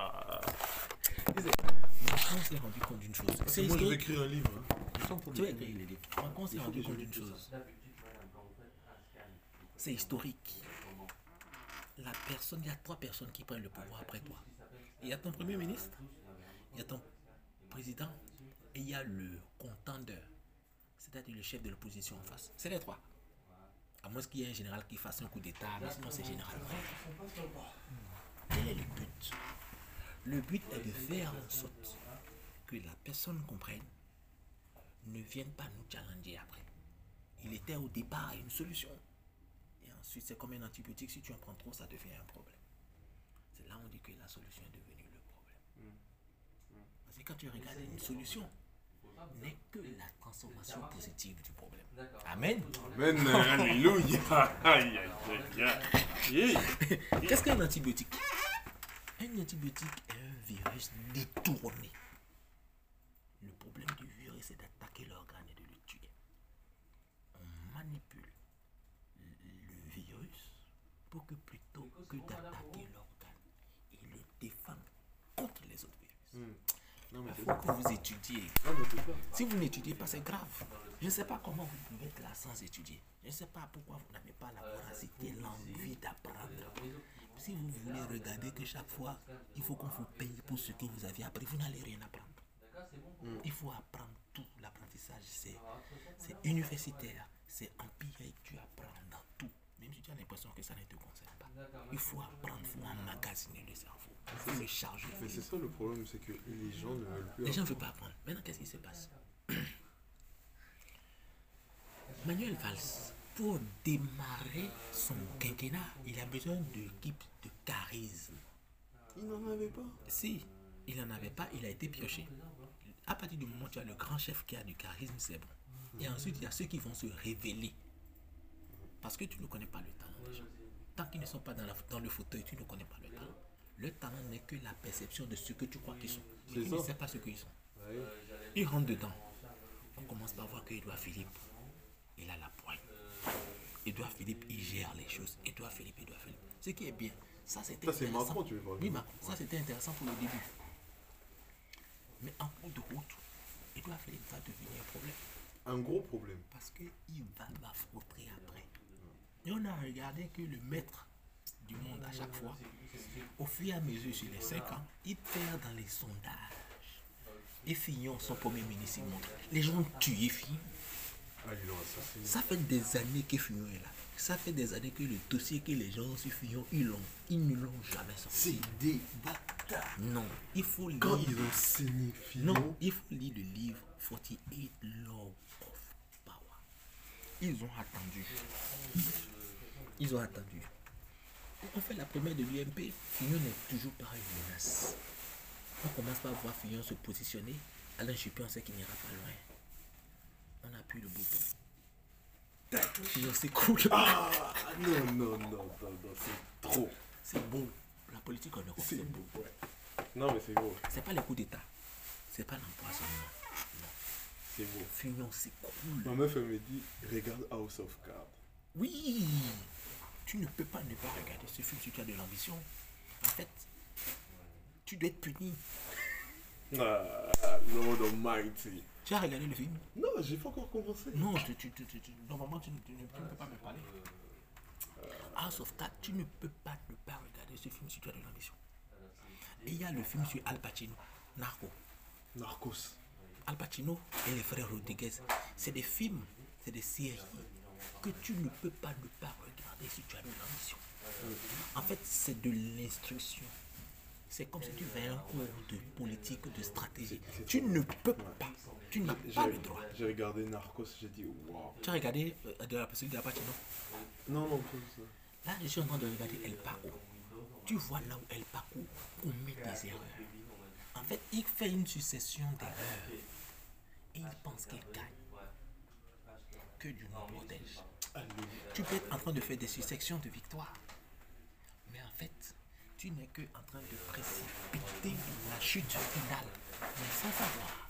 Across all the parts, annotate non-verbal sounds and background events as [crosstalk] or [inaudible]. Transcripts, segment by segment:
Ah. Macron s'est rendu compte d'une chose. C'est Moi, je vais historique. écrire un livre. hein. Tu vas écrire les livres. Macron s'est rendu compte d'une chose. C'est historique. La personne, il y a trois personnes qui prennent le pouvoir après toi. Il y a ton premier ministre, il y a ton président et il y a le contendeur, c'est-à-dire le chef de l'opposition en face. C'est les trois. À moins qu'il y ait un général qui fasse un coup d'État, mais sinon c'est général. Quel est le but? Le but est de faire en sorte que la personne comprenne, ne vienne pas nous challenger après. Il était au départ une solution. Et ensuite, c'est comme un antibiotique, si tu en prends trop, ça devient un problème. C'est là où on dit que la solution est devenue le problème. Parce que quand tu regardes une solution, n'est que la transformation positive du problème. Amen. Amen, alléluia. [laughs] Qu'est-ce qu'un antibiotique? Un antibiotique est un virus détourné. Le problème du virus, c'est d'attaquer l'organe et de le tuer. On manipule le virus pour que plutôt que d'attaquer l'organe, il le défende contre les autres virus. Non, mais Il faut que vous étudiez. Non. Si vous n'étudiez pas, c'est grave. Je ne sais pas comment vous pouvez être là sans étudier. Je ne sais pas pourquoi vous n'avez pas la voracité, l'envie d'apprendre. Si vous voulez regarder que chaque fois, il faut qu'on vous paye pour ce que vous avez appris, vous n'allez rien apprendre. Il faut apprendre tout. L'apprentissage, c'est c'est universitaire, c'est empirique. Tu apprends dans tout. Même si tu as l'impression que ça ne te concerne pas. Il faut apprendre, il faut emmagasiner le cerveau. Il faut le charger. Mais c'est ça le problème, c'est que les gens ne veulent plus. Les gens ne veulent pas apprendre. Maintenant, qu'est-ce qui se passe? [clears throat] Manuel Valls, pour démarrer son quinquennat, il a besoin d'équipe charisme. Ils n'en avaient pas. Si il n'en avait pas, il a été pioché. À partir du moment où tu as le grand chef qui a du charisme, c'est bon. Et ensuite, il y a ceux qui vont se révéler. Parce que tu ne connais pas le talent des gens. Tant qu'ils ne sont pas dans, la- dans le fauteuil, tu ne connais pas le talent. Le talent n'est que la perception de ce que tu crois qu'ils sont. Tu ne sais pas ce qu'ils sont. Ouais. Il rentre dedans. On commence par voir que Edouard Philippe, il a la poigne. Edouard Philippe, il gère les choses. Edouard Philippe, Edouard Philippe. Ce qui est bien, ça c'était Ça, c'est intéressant. Macron, tu veux parler. Oui, Macron. Ça c'était intéressant pour le début. Mais en cours de route, Edouard Philippe va devenir un problème. Un gros problème. Parce qu'il va m'affronter après. Et on a regardé que le maître du monde à chaque fois, au fur et à mesure sur les 5 ans, il perd dans les sondages. Et Fillon, son premier ministre, il montre. Les gens ont tué Fillon. Ah. Ça fait des années que Fillon est là. Ça fait des années que le dossier que les gens ont sur Fillon, ils l'ont. Ils ne l'ont jamais sorti. C'est des bâtards. Non, il faut lire. Quand ils ont saigné Fillon, Non, il faut lire le livre 48 Law of Power. Ils ont attendu. Ils ont attendu. On fait la première de l'UMP. Fillon n'est toujours pas une menace. On commence par voir Fillon se positionner. Alain Juppé, on sait qu'il n'ira pas loin. On appuie le bouton. C'est cool. Ah non, non, non, non, non, c'est trop. C'est beau. La politique en Europe, C'est beau, ouais. Non, mais c'est beau. C'est pas le coup d'État. C'est pas l'empoisonnement. C'est beau. Fillon, c'est cool. Ma meuf, elle me dit regarde House of Cards. Oui, tu ne peux pas ne pas regarder ce film si tu as de l'ambition. En fait, tu dois être puni. Ah, Lord Almighty. Tu as regardé le film? Non, j'ai pas encore commencé. Non, tu, tu, tu, tu- normalement, tu, ne- peux pas me parler. House of Cards, tu ne peux pas ne pas regarder ce film si tu as de l'ambition. Et il y a le film sur Al Pacino, Narco. Narcos. Al Pacino et les frères Rodriguez. C'est des films, c'est des séries que tu ne peux pas ne pas regarder si tu as de l'ambition. En fait, c'est de l'instruction. C'est comme si tu fais un cours de politique, de stratégie. Tu ne peux pas, tu n'as pas le droit. j'ai regardé Narcos, j'ai dit waouh. Tu as regardé euh, de la celui d'Al Pacino Non, non, pas ça. Là, je suis en train de regarder El Paco. Tu vois là où El Paco commet des erreurs. En fait, il fait une succession d'erreurs. Et il pense qu'il gagne. Que Dieu nous protège. Tu peux être en train de faire des successions de victoires. Tu n'es que en train de précipiter la chute finale. Mais sans savoir.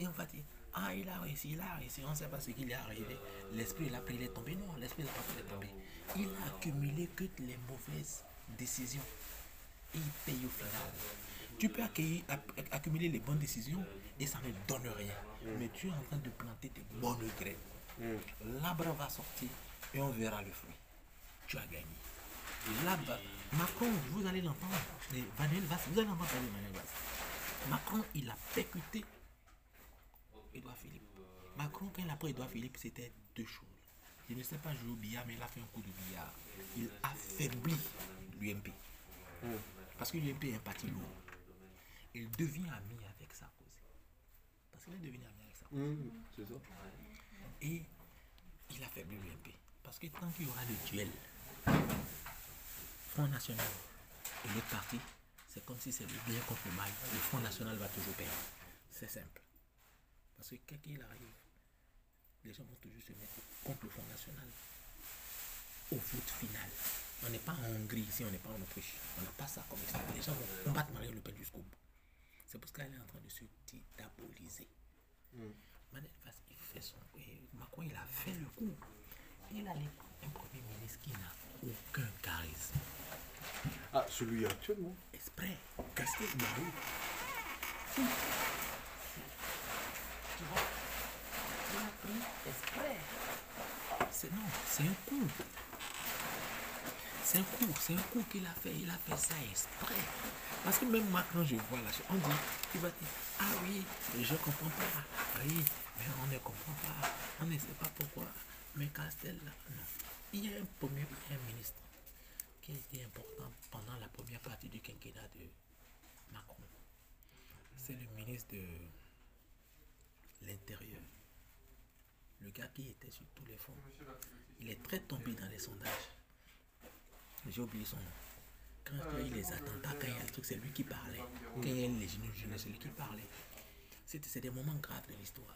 Et on va dire, ah, il a réussi, il a réussi, on ne sait pas ce qu'il est arrivé. L'esprit, il a pris, il est tombé. Non, l'esprit, il a pas pris, il est tombé. Il a accumulé que les mauvaises décisions. Et il paye au final. Tu peux accueillir- accumuler les bonnes décisions et ça ne donne rien. Mais tu es en train de planter tes bonnes graines. L'arbre va sortir et on verra le fruit. Tu as gagné. Là-bas, Macron, vous allez l'entendre. Manuel Valls, vous allez entendre parler de Manuel Valls. Macron, il a percuté Edouard Philippe. Macron, quand il a pris Edouard Philippe, c'était deux choses. Je ne sais pas jouer au billard, mais il a fait un coup de billard. Il affaiblit l'UMP. Parce que l'UMP est un parti lourd. Il devient ami avec Sarkozy. Parce qu'il est devenu ami avec Sarkozy. Mmh, c'est ça. Et il affaiblit l'UMP. Parce que tant qu'il y aura le duel, Front National et l'autre parti, c'est comme si c'est le bien contre le mal. Le Front National va toujours perdre. C'est simple. Parce que quoi qu'il arrive, les gens vont toujours se mettre contre le Front National. Au vote final. On n'est pas en Hongrie ici, on n'est pas en Autriche. On n'a pas ça comme ça. Les gens vont combattre Marine Le Pen jusqu'au bout. C'est parce qu'elle est en train de se diaboliser. Valls, il fait son. et Macron, il a fait le coup. Il a les- un premier ministre qui n'a aucun charisme. Ah, celui actuellement Exprès. Eu Si. Tu vois? Il a pris exprès. C'est non, c'est un coup. C'est un coup, c'est un coup qu'il a fait. Il a fait ça exprès. Parce que même moi, quand je vois la chose, on dit, tu vas dire, ah oui, je ne comprends pas. Oui, mais on ne comprend pas. On ne sait pas pourquoi. Mais Castel, non. Il y a un premier Premier ministre qui a été important pendant la première partie du quinquennat de Macron. C'est le ministre de l'Intérieur. Le gars qui était sur tous les fonds. Il est très tombé dans les sondages. J'ai oublié son nom. Quand il y a eu les attentats, quand il y a le truc, c'est lui qui parlait. Quand il y a les jaunes, c'est lui qui parlait. C'est c'est des moments graves de l'histoire.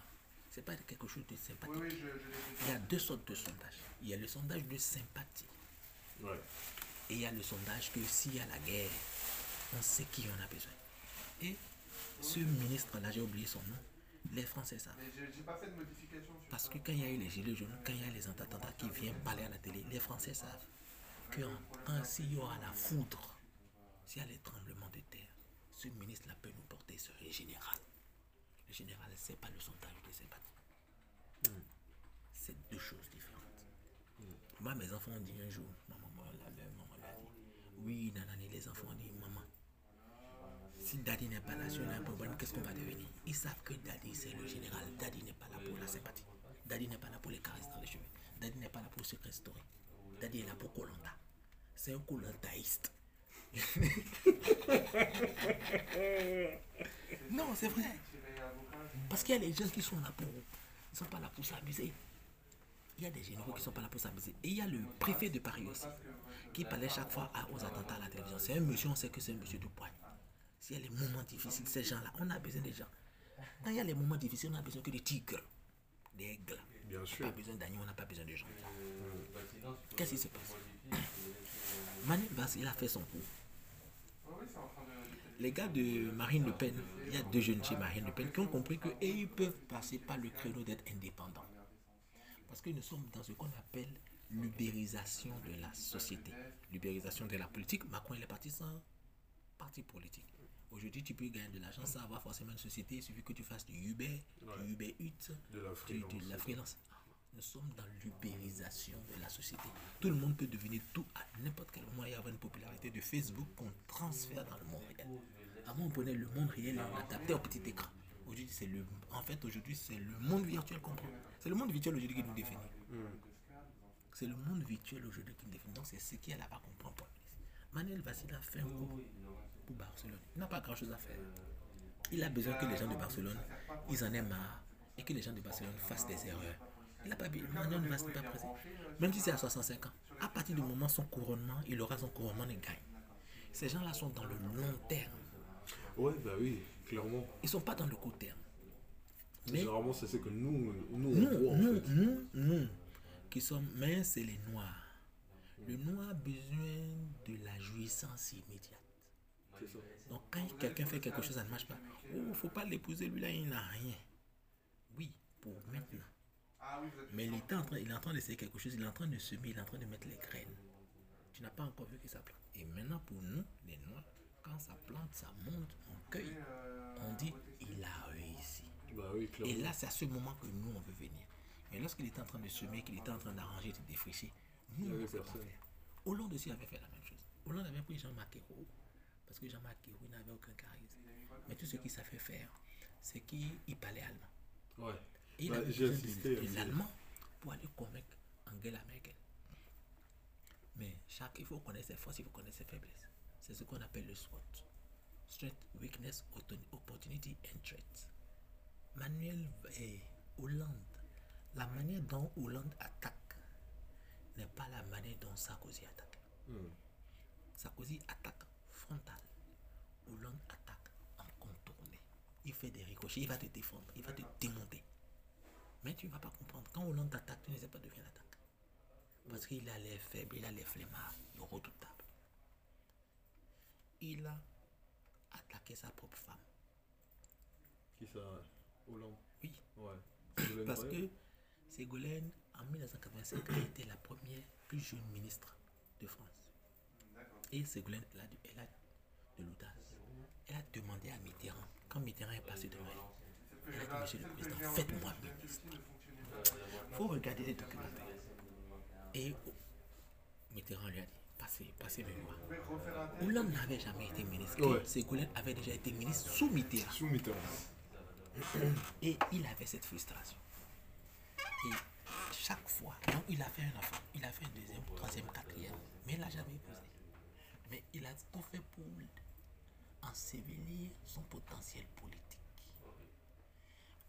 C'est pas quelque chose de sympathique. Il y a deux sortes de sondages. Il y a le sondage de sympathie. Ouais. Et il y a le sondage que s'il y a la guerre, on sait qui en a besoin. Et ce ministre-là, j'ai oublié son nom, les Français savent. J'ai pas fait de modification sur Parce que quand il y a eu les gilets jaunes, quand il y a les attentats qui viennent parler à la télé, les Français savent que quand s'il y aura la foudre, s'il y a les tremblements de terre, ce ministre-là peut nous porter sur le général. Le général, c'est pas le sondage de sympathie. C'est deux choses différentes. Moi, mes enfants ont dit un jour, maman l'a leur maman l'a dit. Oui, nanani, les enfants ont dit, maman, si Daddy n'est pas là, si on a un problème, qu'est-ce qu'on va devenir? Ils savent que Daddy, c'est le général. Daddy n'est pas là pour la sympathie. Daddy n'est pas là pour les caresses dans les cheveux. Daddy n'est pas là pour se restaurer. Daddy est là pour Colanta. C'est un Colantaïste. [laughs] non, c'est vrai. Parce qu'il y a les gens qui sont là pour. Ils sont pas là pour s'amuser. Il y a des généraux qui sont pas là pour s'amuser. Et il y a le préfet de Paris aussi, qui parlait chaque fois aux attentats à la télévision. C'est un monsieur, on sait que c'est un monsieur de poigne. S'il y a les moments difficiles, ces gens-là, on a besoin des gens. Quand il y a les moments difficiles, on a besoin que des tigres, des aigles. Bien On n'a sûr. pas besoin d'agneaux, on n'a pas besoin de gens. Qu'est-ce qui se passe? Manu Valls, il a fait son coup. Les gars de Marine Le Pen, il y a deux jeunes chez Marine Le Pen qui ont compris qu'ils peuvent passer par le créneau d'être indépendants. Parce que nous sommes dans ce qu'on appelle l'ubérisation de la société, l'ubérisation de la politique. Macron, il est parti sans parti politique. Aujourd'hui, tu peux gagner de l'argent sans avoir forcément une société. Il suffit que tu fasses du Uber, Ouais. du Uber Eats, De la freelance. de la freelance. Nous sommes dans l'ubérisation de la société. Tout le monde peut devenir tout à n'importe quel moment. Il y avait une popularité de Facebook qu'on transfère dans le monde réel. Avant, on prenait le monde réel et on l'adaptait au petit écran. Aujourd'hui, c'est le, en fait, aujourd'hui, c'est le monde virtuel qu'on. C'est le monde virtuel aujourd'hui qui nous définit. C'est le monde virtuel aujourd'hui qui nous définit. Donc, c'est ce qui est là-bas qu'on prend. Manuel Vassil a fait un coup pour Barcelone. Il n'a pas grand-chose à faire. Il a besoin que les gens de Barcelone, ils en aient marre et que les gens de Barcelone fassent des erreurs. Il n'a pas Manuel n'est pas pressé. Même si c'est à 65 ans, à partir du moment son couronnement, il aura son couronnement et gagne. Ces gens-là sont dans le long terme. Ouais, bah oui, clairement. Ils sont pas dans le court terme. Mais Généralement, c'est ce que nous, nous on nous, en nous, fait. nous, nous, qui sommes, mais c'est les noirs. Le noir a besoin de la jouissance immédiate. Ça. Donc quand quelqu'un fait quelque chose, ça ne marche pas. Oh, faut pas l'épouser, lui là, il n'a rien. Oui, pour maintenant. Mais il est en train, il est en train d'essayer quelque chose, il est en train de semer, il est en train de mettre les graines. Tu n'as pas encore vu que ça plante. Et maintenant, pour nous, les noirs, Quand ça plante, ça monte, on cueille. On dit, il a réussi. Bah oui, Et là, c'est à ce moment que nous, on veut venir. Mais lorsqu'il était en train de semer, qu'il était en train d'arranger, de défricher, nous, on ne sait pas faire. Hollande aussi avait fait la même chose. Hollande avait pris Jean-Marc Ayrault, parce que Jean-Marc Ayrault n'avait aucun charisme. Mais tout ce qu'il savait faire, c'est qu'il il parlait allemand. Ouais. Et il Bah, avait besoin de, de aussi. l'allemand pour aller convaincre Angela Merkel. Mais chaque, il faut connaître ses forces, il faut connaître ses faiblesses. C'est ce qu'on appelle le SWOT. Strength, Weakness, Opportunity and Threat. Manuel eh, Hollande, la manière dont Hollande attaque n'est pas la manière dont Sarkozy attaque. Hmm. Sarkozy attaque frontal. Hollande attaque en contourné. Il fait des ricochets, il va te défendre, il va te démonter. Mais tu ne vas pas comprendre. Quand Hollande t'attaque, tu ne sais pas d'où vient l'attaque. Parce qu'il a les faibles, il a les flemmards, le redoutable. Il a attaqué sa propre femme. Qui ça Hollande? Oui, Ouais. Parce que Ségolène, en 1985, a été la première plus jeune ministre de France. Et Ségolène, elle a, du- elle a de l'audace. Elle a demandé à Mitterrand, quand Mitterrand est passé devant elle, elle a dit, Monsieur le Président, faites-moi ministre. Il faut regarder les documentaires. Et oh, Mitterrand lui a dit, passez, passez moi. Hollande n'avait jamais été ministre. Ouais. Ségolène avait déjà été ministre sous Mitterrand. Sous Mitterrand. [clears throat] Et il avait cette frustration. Et chaque fois, donc il a fait un enfant, il a fait un deuxième, troisième, quatrième, mais il n'a jamais épousé. Mais il a tout fait pour ensevelir son potentiel politique.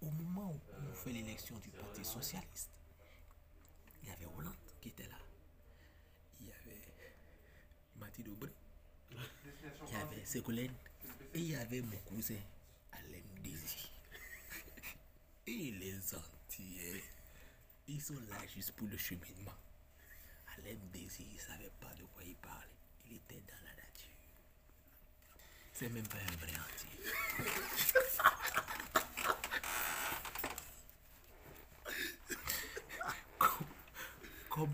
Au moment où on fait l'élection du Parti Socialiste, il y avait Hollande qui était là. Aubry. Il y avait Ségolène. Et il y avait mon cousin, Alain Désir. Et les Antillais, ils sont là juste pour le cheminement. Alain Désir, il ne savait pas de quoi il parlait. Il était dans la nature. C'est même pas un vrai entier. Comme, comme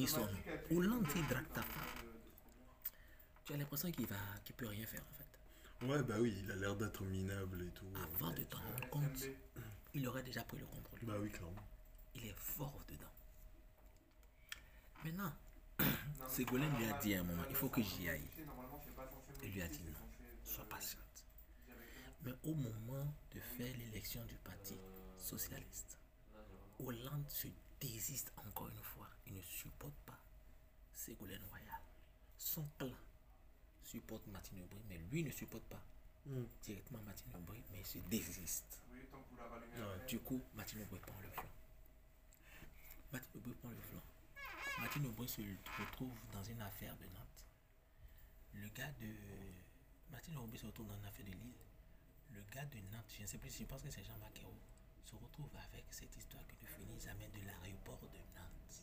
définit son nom. Hollande, il drague ta femme. Tu as l'impression qu'il va, qu'il peut rien faire en fait. Ouais, bah oui, il a l'air d'être minable et tout. Avant de t'en rendre compte, il aurait déjà pris le contrôle. Bah oui, clairement. Il est fort dedans. Maintenant, [clears throat] Ségolène lui a dit à un moment, il faut que j'y aille. Il lui a dit non, sois patiente. Mais au moment de faire l'élection du Parti Socialiste, Hollande se désiste encore une fois. Il ne supporte pas Ségolène Royal. Son clan supporte Martine Aubry, mais lui ne supporte pas directement Martine Aubry, mais il se désiste. Du coup, Martine Aubry prend le flanc. Martine Aubry prend le flanc. Martine Aubry se retrouve dans une affaire de Nantes. Le gars de. Martine Aubry se retrouve dans une affaire de Lille. Le gars de Nantes, je ne sais plus, je pense que c'est Jean Maquero, se retrouve avec cette histoire qui ne finit jamais de l'aéroport de Nantes.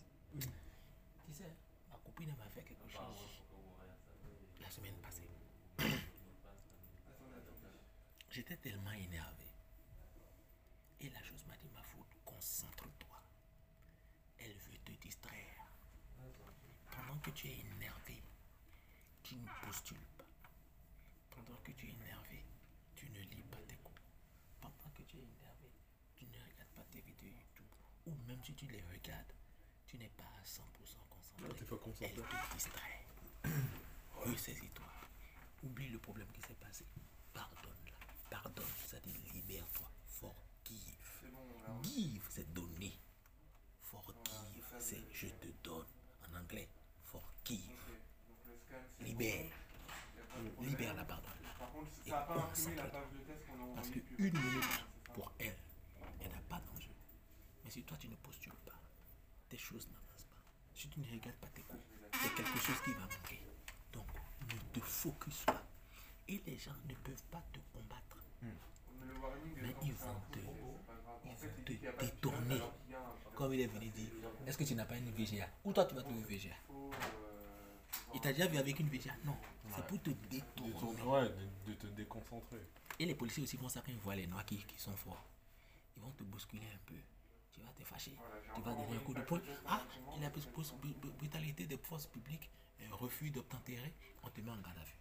Tu sais, ma copine m'a fait quelque chose la semaine passée. [coughs] J'étais tellement énervé. Et la chose m'a dit, ma faute, concentre-toi. Elle veut te distraire. Pendant que tu es énervé, tu ne postules pas. Pendant que tu es énervé, tu ne lis pas tes cours. Pendant que tu es énervé, tu ne regardes pas tes vidéos YouTube. Tu les regardes, tu n'es pas à 100% concentré. T'es pas concentré. Elle te distrait. [coughs] Ressaisis-toi. Oublie le problème qui s'est passé. Pardonne-la. Pardonne. Ça dit libère-toi. Forgive. Give, c'est donner. Forgive, c'est je te donne. En anglais, forgive. Libère. Libère-la, pardonne-la. Et concentre-toi. Parce que une minute, pour elle, elle n'a pas d'enjeu. Mais si toi, tu ne postules pas, tes choses n'avancent pas. Si tu ne regardes pas tes cours, il y a quelque chose qui va manquer. Donc, ne te focus pas. Et les gens ne peuvent pas te combattre. Mais ils vont te, ils vont te détourner. Comme il est venu dire, est-ce que tu n'as pas une VGA Ou toi, tu vas trouver VGA Il t'a déjà vu avec une VGA Non, c'est pour te détourner. Ouais, de, de te déconcentrer. Et les policiers aussi font ça quand ils voient les noirs qui, qui sont forts. Ils vont te bousculer un peu. Tu vas te fâcher. Tu vas donner un coup de poing. Ah, il a plus brutalité des forces publiques, un refus d'obtempérer, on te met en garde à vue.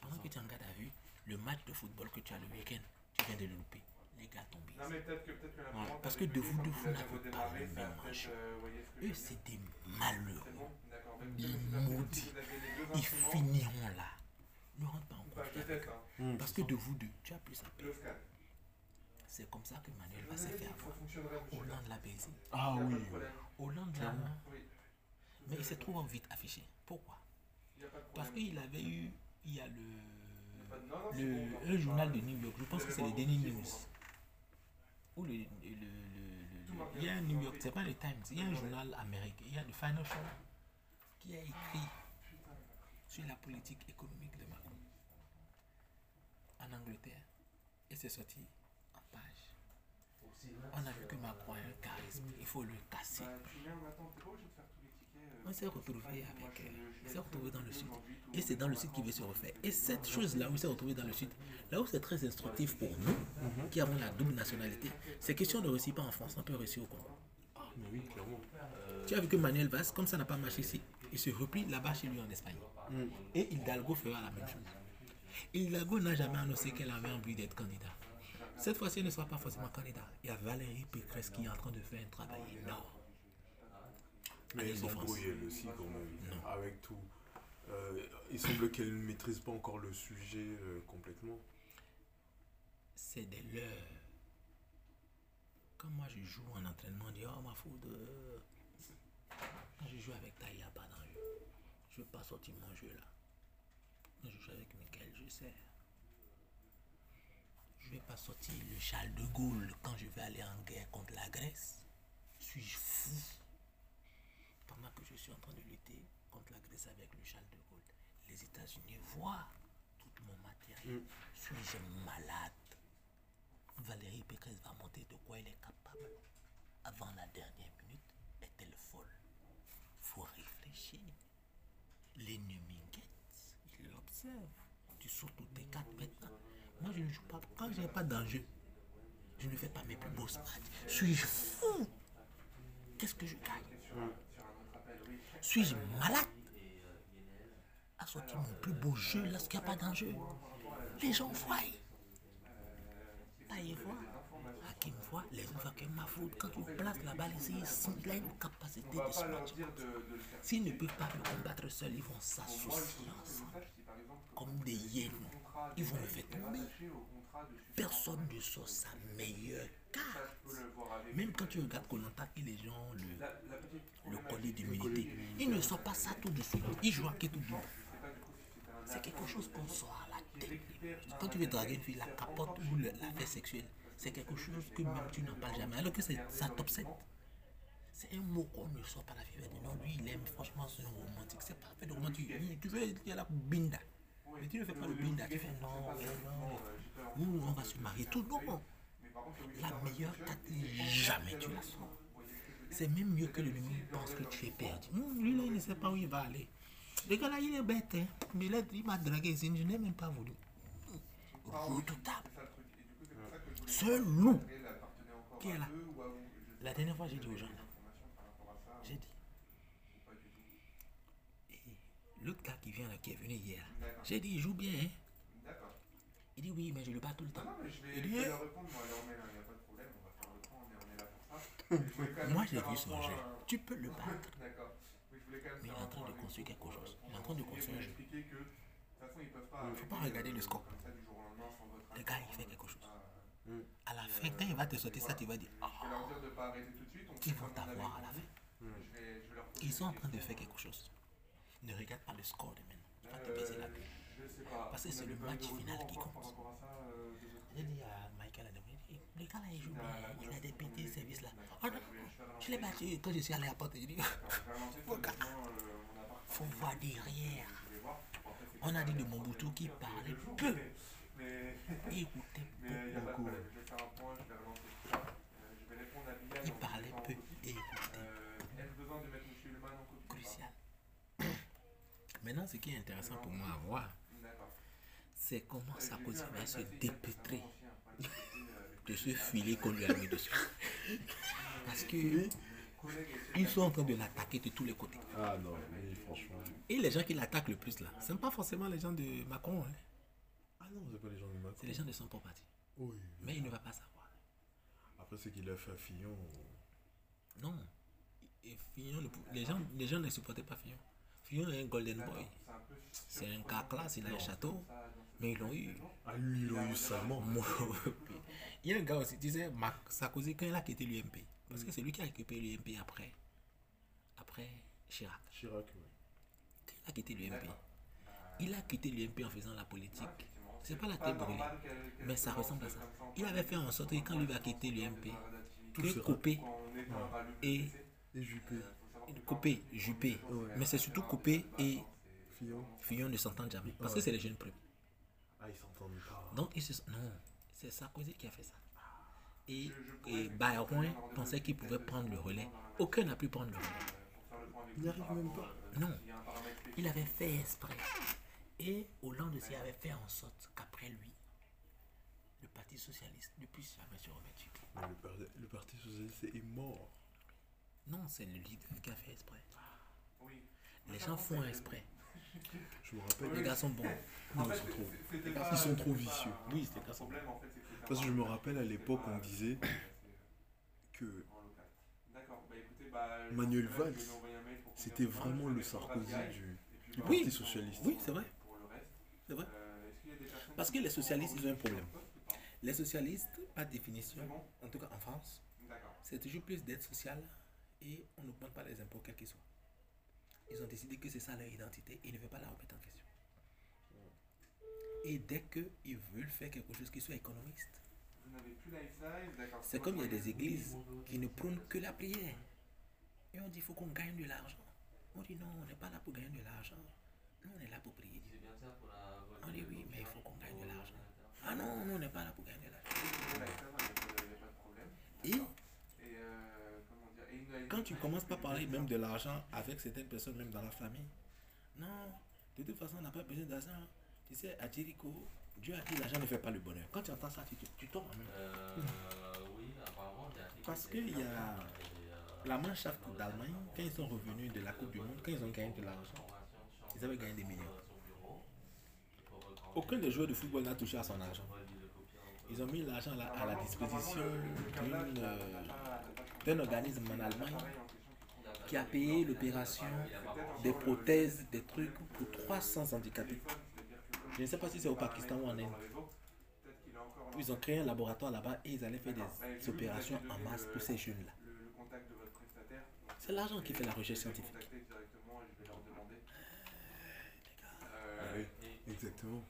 Pendant que tu es en garde à vue, le match de football que tu as le week-end, tu viens de le louper. Les gars tombent. Non, mais peut-être que, peut-être que Voilà, l'imprimante parce que de vous deux, vous n'avez pas le même match. euh, Eux, c'est des malheureux. Des maudits. Ils finiront là. Ne rentre pas en conflit hein. Parce que de vous deux, tu as plus à payer. C'est comme ça que Manuel va se faire avoir. Hollande l'a baisé. Ah oui. Hollande l'a. Oui. Mais il s'est trop vite affiché. Pourquoi? Parce qu'il avait eu. Il y a le. Le un journal pas- de New York, je pense que c'est le Daily News. chiffres, Ou le. le, le- il y a un New York, c'est pas le Times, il y a un journal américain, il y a le Financial qui a écrit sur la politique économique de Macron en Angleterre. Et c'est sorti en page. On a vu que Macron a un charisme, il faut le casser. Euh, On s'est retrouvé avec. je- euh, vais s'est retrouvé dans le sud. Et c'est dans le sud qu'il veut se refaire. Et cette chose-là où il s'est retrouvé dans le sud, là où c'est très instructif pour nous, qui avons la double nationalité, c'est question de réussir pas en France, on peut réussir au Congo. Ah, mais oui, clairement. Tu as vu que Manuel Valls, comme ça n'a pas marché ici, il se replie là-bas chez lui en Espagne. Et Hidalgo fera la même chose. Hidalgo n'a jamais annoncé qu'elle avait envie d'être candidat. Cette fois-ci, elle ne sera pas forcément candidat. Il y a Valérie Pécresse qui est en train de faire un travail énorme. Mais s'embrouille Français. elle aussi quand même. Avec tout. Euh, il semble qu'elle ne maîtrise pas encore le sujet euh, complètement. c'est des leurs. Quand moi je joue en entraînement, on dit Oh ma faute. euh, Quand je joue avec Taïa, pas d'enjeu. Je ne veux pas sortir mon jeu là. Quand je joue avec Michael, je sers. Je ne vais pas sortir le Charles de Gaulle quand je vais aller en guerre contre la Grèce. Suis-je fou? Pendant que je suis en train de lutter contre la Grèce avec le Charles de Gaulle, les États-Unis voient tout mon matériel. Suis-je malade? Valérie Pécresse va monter de quoi elle est capable. Avant la dernière minute, est-elle folle? Faut réfléchir. L'ennemi guette, il l'observe. Tu sautes tous tes quatre maintenant. Moi, je ne joue pas. Quand je n'ai pas d'enjeu, je ne fais pas mes plus beaux matchs. Suis-je fou? Qu'est-ce que je gagne? Suis-je malade? À sortir mon plus beau jeu lorsqu'il n'y a pas d'enjeu Les gens voient. Taïe voit. Hakim Les gens voient que ma faute. Quand tu places la balle ici, ils sont- a une capacité de de, de le faire. S'ils ne peuvent pas le combattre seuls, ils vont s'associer ensemble. Comme des hyènes. Ils vont le mec faire tomber. de. Personne ne sort sa meilleure carte. Même quand tu regardes Colanta et les gens, le, La- la le collier d'immunité, ils ne sortent pas ça tout de suite. Ils jouent à qui tout de suite. C'est quelque chose qu'on sort à la tête. Quand tu veux draguer une fille, la capote ou le- l'affaire sexuelle, c'est quelque chose que même tu n'en parles jamais. Alors que ça t'obsède. C'est un mot qu'on ne sort pas la dit non, lui il aime, franchement, c'est romantique. C'est pas fait de romantique. Tu- veux dire la binda. Mais tu ne fais pas le binda. Tu fais non, non. Nous, on va se marier. Tout le La meilleure carte, jamais tu la sors. C'est même mieux que le numéro pense que tu es perdu. Lui là, il ne sait pas où il va aller. Le gars là, il est bête. Hein. Mais là, il m'a dragué je n'ai même pas voulu. Redoutable. Seul loup qui est là? La dernière fois, j'ai dit aux gens, là, j'ai dit, et l'autre gars qui vient là, qui est venu hier, j'ai dit, il joue bien. Hein? Il dit oui, mais je le bats tout le temps. Non, mais je vais, Il je dit, vais hein? répondre, moi, leur mail, il n'y a pas de problème, on va faire le point, on est, on est là pour ça. [laughs] Mais je voulais quand même Moi, j'ai vu son jeu. euh, Tu peux le battre. D'accord. Oui, je voulais quand même Mais il est en train de construire quelque chose. euh, Il est en train de construire un jeu. Il faut arrêter, pas regarder euh, le score. Sans votre Le gars, il fait euh, quelque chose. Euh, À la fin, quand il va te sortir ça, tu vas dire, Je vais leur dire de pas arrêter tout de suite. on ils vont t'avoir à la fin. Je vais, je vais leur poser Ils sont en train de faire quelque chose. Ne regarde pas le score de maintenant. Tu vas te baiser la gueule. Parce que c'est le match final qui compte. Euh, J'ai dit à Michael Adam, il dit, le gars là, il joue bien, il a des petits services là. Oh non, je l'ai battu quand je suis allé à la porte. Je dis, Faut voir derrière. On a dit de Mobutu qui parlait peu écoutait mais il n'y a pas de beaucoup. problème. Je vais faire un point, je vais relancer tout ça. Euh, Je vais répondre à Bilal. Il parlait peu et écoutait. Euh, Ai-je besoin de mettre M. Leman en copie Crucial. Maintenant, ce qui est intéressant pour moi à voir, c'est comment Euh, Sarkozy va se dépêtrer de ce filet qu'on lui a mis dessus. Parce que ils sont en train de l'attaquer de tous les côtés. Ah non, franchement. Et les gens qui l'attaquent le plus là, ce ne sont pas forcément les gens de Macron. hein. Non, c'est pas les gens de Macron. C'est les gens de son propre parti. Oui. Mais il ne va pas savoir. Après, ce qu'il a fait à Fillon. Non. Et Fillon les, gens, les gens ne supportaient pas Fillon. Fillon est un golden boy. C'est un cas classe, il a un château. Mais ils l'ont eu. Ah, lui, ils l'ont eu salement. Moi, [laughs] Il y a un gars aussi, tu sais, Marc Sarkozy, quand il a quitté l'UMP, parce que c'est lui qui a récupéré l'UMP après, après Chirac. Chirac, oui. Quand il a quitté l'UMP, il a quitté l'UMP en faisant la politique. C'est pas la tête brûlée, mais ça ressemble à ça. Il avait fait en sorte que quand lui va quitter l'UMP, Tout que Copé et Et Juppé. Copé, Juppé, mais c'est surtout Copé et Fillon. Fillon ne s'entendent jamais, parce que c'est les jeunes premiers. Ah, ils s'entendent pas. Donc, ils se... non, c'est Sarkozy qui a fait ça. Et, et Bayrouin pensait qu'il pouvait prendre le relais. Aucun n'a pu prendre le relais. Il n'y arrive même pas. Non, il avait fait exprès. Et Hollande aussi avait fait en sorte qu'après lui, le Parti Socialiste ne puisse jamais se remettre sur pied. Mais le, parti, le Parti Socialiste est mort. Non, c'est le leader qui a fait exprès. Les gens font exprès. [laughs] Je me rappelle. Les gars sont bons. Non, ils sont trop. Ils sont trop vicieux. Oui, c'est gars sont bons. Parce que je me rappelle à l'époque, on disait [coughs] que Manuel Valls, c'était vraiment le Sarkozy du, du Oui. Parti Socialiste. Oui, c'est vrai. C'est vrai. Parce que les socialistes, ils ont un problème. Les socialistes, par définition, en tout cas en France, c'est toujours plus d'aide sociale et on n'augmente pas les impôts, quels qu'ils soient. Ils ont décidé que c'est ça leur identité et ils ne veulent pas la remettre en question. Et dès qu'ils veulent faire quelque chose qui soit économiste, c'est comme il y a des églises qui ne prônent que la prière. Et on dit il faut qu'on gagne de l'argent. On dit non, on n'est pas là pour gagner de l'argent. Nous, on est là pour prier Dieu. On dit oui, mais il faut qu'on gagne de l'argent. Ah non, nous, on n'est pas là pour gagner de l'argent. Et quand tu commences pas à parler même de l'argent avec certaines personnes, même dans la famille, non, de toute façon, on n'a pas besoin d'argent. Tu sais, à Jericho, Dieu a dit l'argent ne fait pas le bonheur. Quand tu entends ça, tu, tu, tu tombes en même. Parce qu'il y a la Mannschaft d'Allemagne, quand ils sont revenus de la Coupe du Monde, quand ils ont gagné de l'argent, ils avaient gagné des millions. Aucun des joueurs de football n'a touché à son argent. Ils ont mis l'argent à la disposition euh, d'un organisme en Allemagne qui a payé l'opération des prothèses, des trucs pour 300 handicapés. Je ne sais pas si c'est au Pakistan ou en Inde. Ils ont créé un laboratoire là-bas et ils allaient faire des opérations en masse pour ces jeunes-là. C'est l'argent qui fait la recherche scientifique. Ah oui, exactement.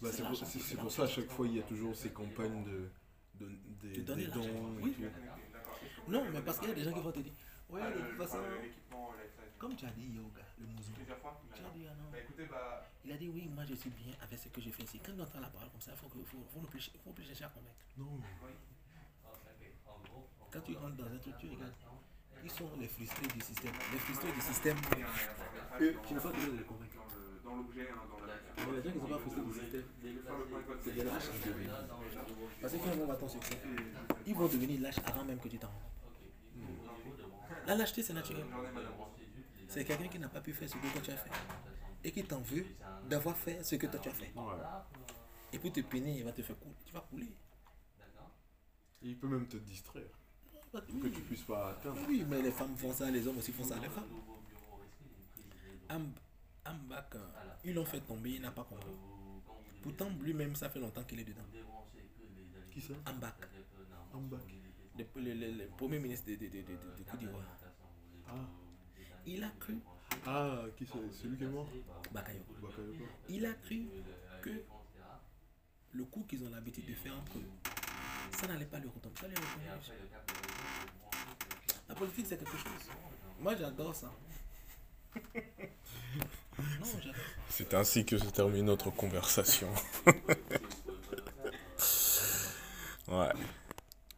Bah, c'est pour, c'est- c'est pour ça, à chaque fois, il y a toujours ces campagnes de, de, des- De donner des l'argent. dons et Oui. tout. Non, mais parce qu'il y a des gens qui vont te dire, ouais, de toute façon, comme tu as dit, yoga, le mouzou, tu as dit, ah non. Il a dit, oui, moi je suis bien avec ce que j'ai fait ici. Quand on entend la parole comme ça, il faut, que- faut, faut, ne plus, faut plus chercher à convaincre. Non, Quand tu rentres dans un truc, tu regardes. Ils sont les frustrés du système. Les frustrés du système, eux, tu ne peux pas toujours les convaincre. Dans l'objet, hein, dans la Mais les gens qui ne sont pas frustrés du système, c'est des lâches qui deviennent. Parce que quand ils vont succès, ils vont devenir lâches avant même que tu t'en rendes. La lâcheté, c'est naturel. C'est quelqu'un qui n'a pas pu faire ce que toi tu as fait. Et qui t'en veut d'avoir fait ce que toi tu as fait. ouais. Et pour te peiner, il va te faire couler. Tu vas couler. Et il peut même te distraire, Oui, que tu puisses pas atteindre. oui, mais les femmes font ça, les hommes aussi font ça. Les femmes. Euh, ils l'ont fait tomber, il n'a pas compris. Pourtant, lui-même, ça fait longtemps qu'il est dedans. Qui ça? Ambak, Ambak. le, le- le- le premier ministre de, de, de, de, Côte d'Ivoire. Ah, Il a cru, ah qui c'est? Celui qui est mort? Bakayo, Bakayoko. il a cru que le coup qu'ils ont l'habitude de faire entre eux, ça n'allait pas lui retomber. Ça lui est retombé. La politique, c'est quelque chose. Moi, j'adore ça. [laughs] C'est ainsi que se termine notre conversation. [laughs] ouais.